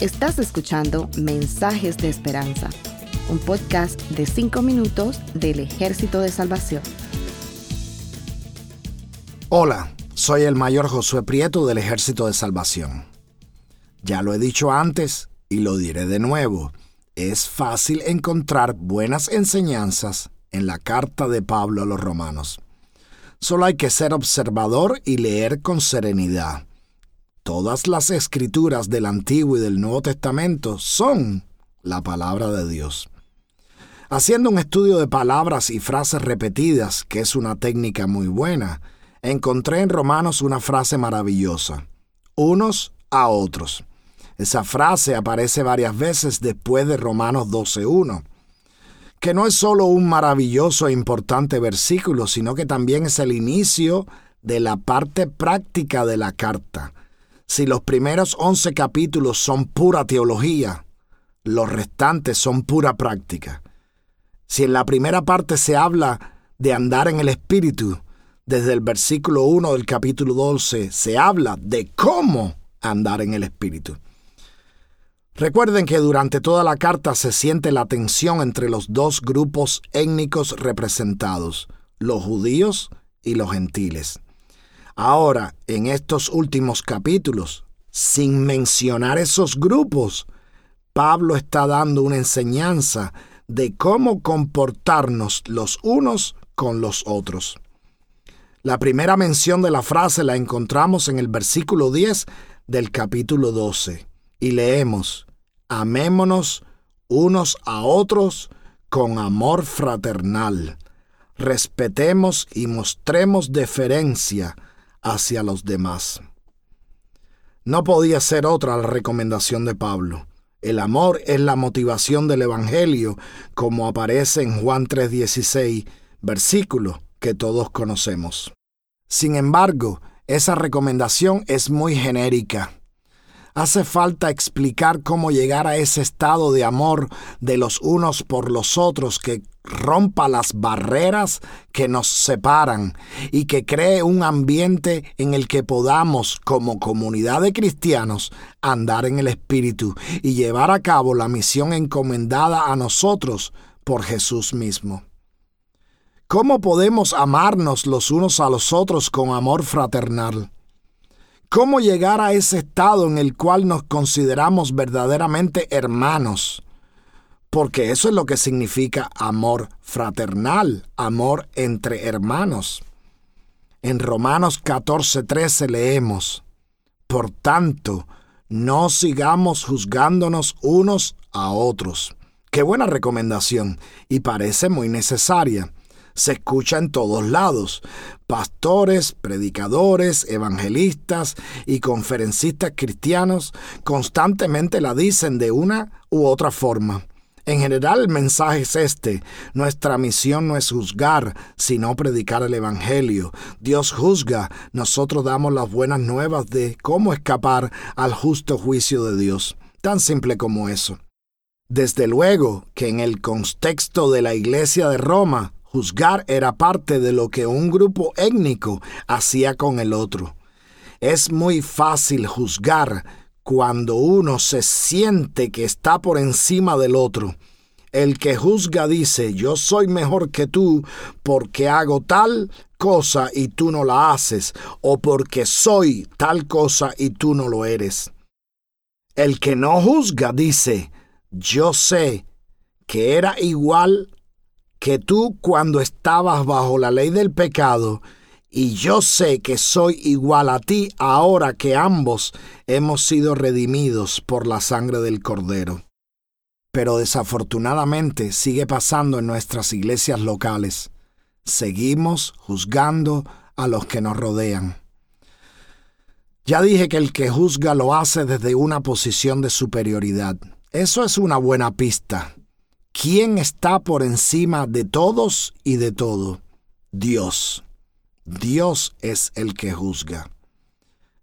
Estás escuchando Mensajes de Esperanza, un podcast de 5 minutos del Ejército de Salvación. Hola, soy el mayor Josué Prieto del Ejército de Salvación. Ya lo he dicho antes y lo diré de nuevo. Es fácil encontrar buenas enseñanzas en la carta de Pablo a los romanos. Solo hay que ser observador y leer con serenidad. Todas las escrituras del Antiguo y del Nuevo Testamento son la palabra de Dios. Haciendo un estudio de palabras y frases repetidas, que es una técnica muy buena, encontré en Romanos una frase maravillosa. Unos a otros. Esa frase aparece varias veces después de Romanos 12.1 que no es solo un maravilloso e importante versículo, sino que también es el inicio de la parte práctica de la carta. Si los primeros once capítulos son pura teología, los restantes son pura práctica. Si en la primera parte se habla de andar en el Espíritu, desde el versículo 1 del capítulo 12 se habla de cómo andar en el Espíritu. Recuerden que durante toda la carta se siente la tensión entre los dos grupos étnicos representados, los judíos y los gentiles. Ahora, en estos últimos capítulos, sin mencionar esos grupos, Pablo está dando una enseñanza de cómo comportarnos los unos con los otros. La primera mención de la frase la encontramos en el versículo 10 del capítulo 12 y leemos, Amémonos unos a otros con amor fraternal. Respetemos y mostremos deferencia hacia los demás. No podía ser otra la recomendación de Pablo. El amor es la motivación del Evangelio, como aparece en Juan 3:16, versículo que todos conocemos. Sin embargo, esa recomendación es muy genérica hace falta explicar cómo llegar a ese estado de amor de los unos por los otros que rompa las barreras que nos separan y que cree un ambiente en el que podamos, como comunidad de cristianos, andar en el Espíritu y llevar a cabo la misión encomendada a nosotros por Jesús mismo. ¿Cómo podemos amarnos los unos a los otros con amor fraternal? ¿Cómo llegar a ese estado en el cual nos consideramos verdaderamente hermanos? Porque eso es lo que significa amor fraternal, amor entre hermanos. En Romanos 14:13 leemos, Por tanto, no sigamos juzgándonos unos a otros. Qué buena recomendación y parece muy necesaria se escucha en todos lados. Pastores, predicadores, evangelistas y conferencistas cristianos constantemente la dicen de una u otra forma. En general el mensaje es este. Nuestra misión no es juzgar, sino predicar el Evangelio. Dios juzga, nosotros damos las buenas nuevas de cómo escapar al justo juicio de Dios. Tan simple como eso. Desde luego que en el contexto de la Iglesia de Roma, Juzgar era parte de lo que un grupo étnico hacía con el otro. Es muy fácil juzgar cuando uno se siente que está por encima del otro. El que juzga dice, yo soy mejor que tú porque hago tal cosa y tú no la haces, o porque soy tal cosa y tú no lo eres. El que no juzga dice, yo sé que era igual que tú cuando estabas bajo la ley del pecado, y yo sé que soy igual a ti ahora que ambos hemos sido redimidos por la sangre del Cordero. Pero desafortunadamente sigue pasando en nuestras iglesias locales. Seguimos juzgando a los que nos rodean. Ya dije que el que juzga lo hace desde una posición de superioridad. Eso es una buena pista. ¿Quién está por encima de todos y de todo? Dios. Dios es el que juzga.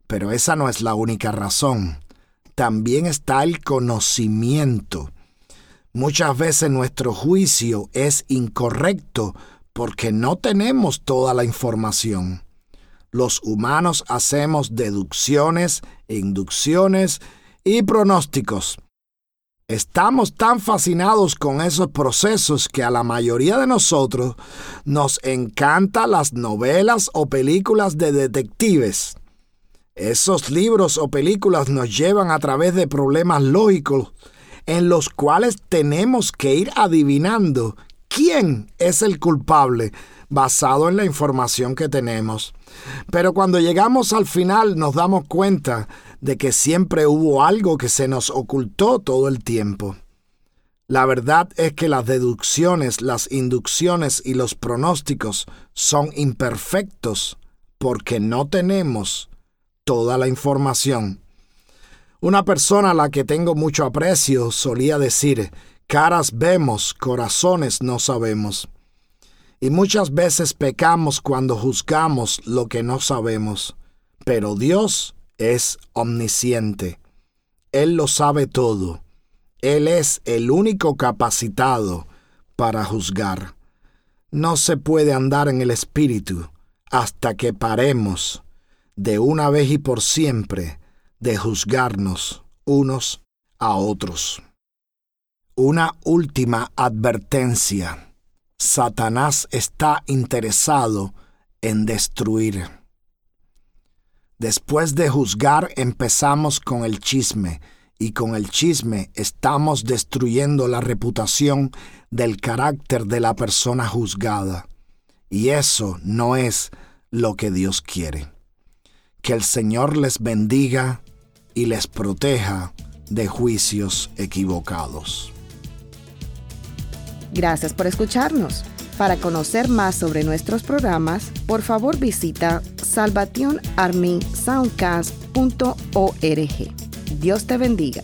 Pero esa no es la única razón. También está el conocimiento. Muchas veces nuestro juicio es incorrecto porque no tenemos toda la información. los humanos hacemos deducciones, inducciones y pronósticos. Estamos tan fascinados con esos procesos que a la mayoría de nosotros nos encantan las novelas o películas de detectives. Esos libros o películas nos llevan a través de problemas lógicos en los cuales tenemos que ir adivinando quién es el culpable basado en la información que tenemos. Pero cuando llegamos al final nos damos cuenta de que siempre hubo algo que se nos ocultó todo el tiempo. La verdad es que las deducciones, las inducciones y los pronósticos son imperfectos porque no tenemos toda la información. Una persona a la que tengo mucho aprecio solía decir, caras vemos, corazones no sabemos. Y muchas veces pecamos cuando juzgamos lo que no sabemos. Pero Dios es omnisciente. Él lo sabe todo. Él es el único capacitado para juzgar. No se puede andar en el Espíritu hasta que paremos de una vez y por siempre de juzgarnos unos a otros. Una última advertencia. Satanás está interesado en destruir. Después de juzgar empezamos con el chisme y con el chisme estamos destruyendo la reputación del carácter de la persona juzgada. Y eso no es lo que Dios quiere. Que el Señor les bendiga y les proteja de juicios equivocados. Gracias por escucharnos. Para conocer más sobre nuestros programas, por favor visita salvationarmysoundcast.org. Dios te bendiga.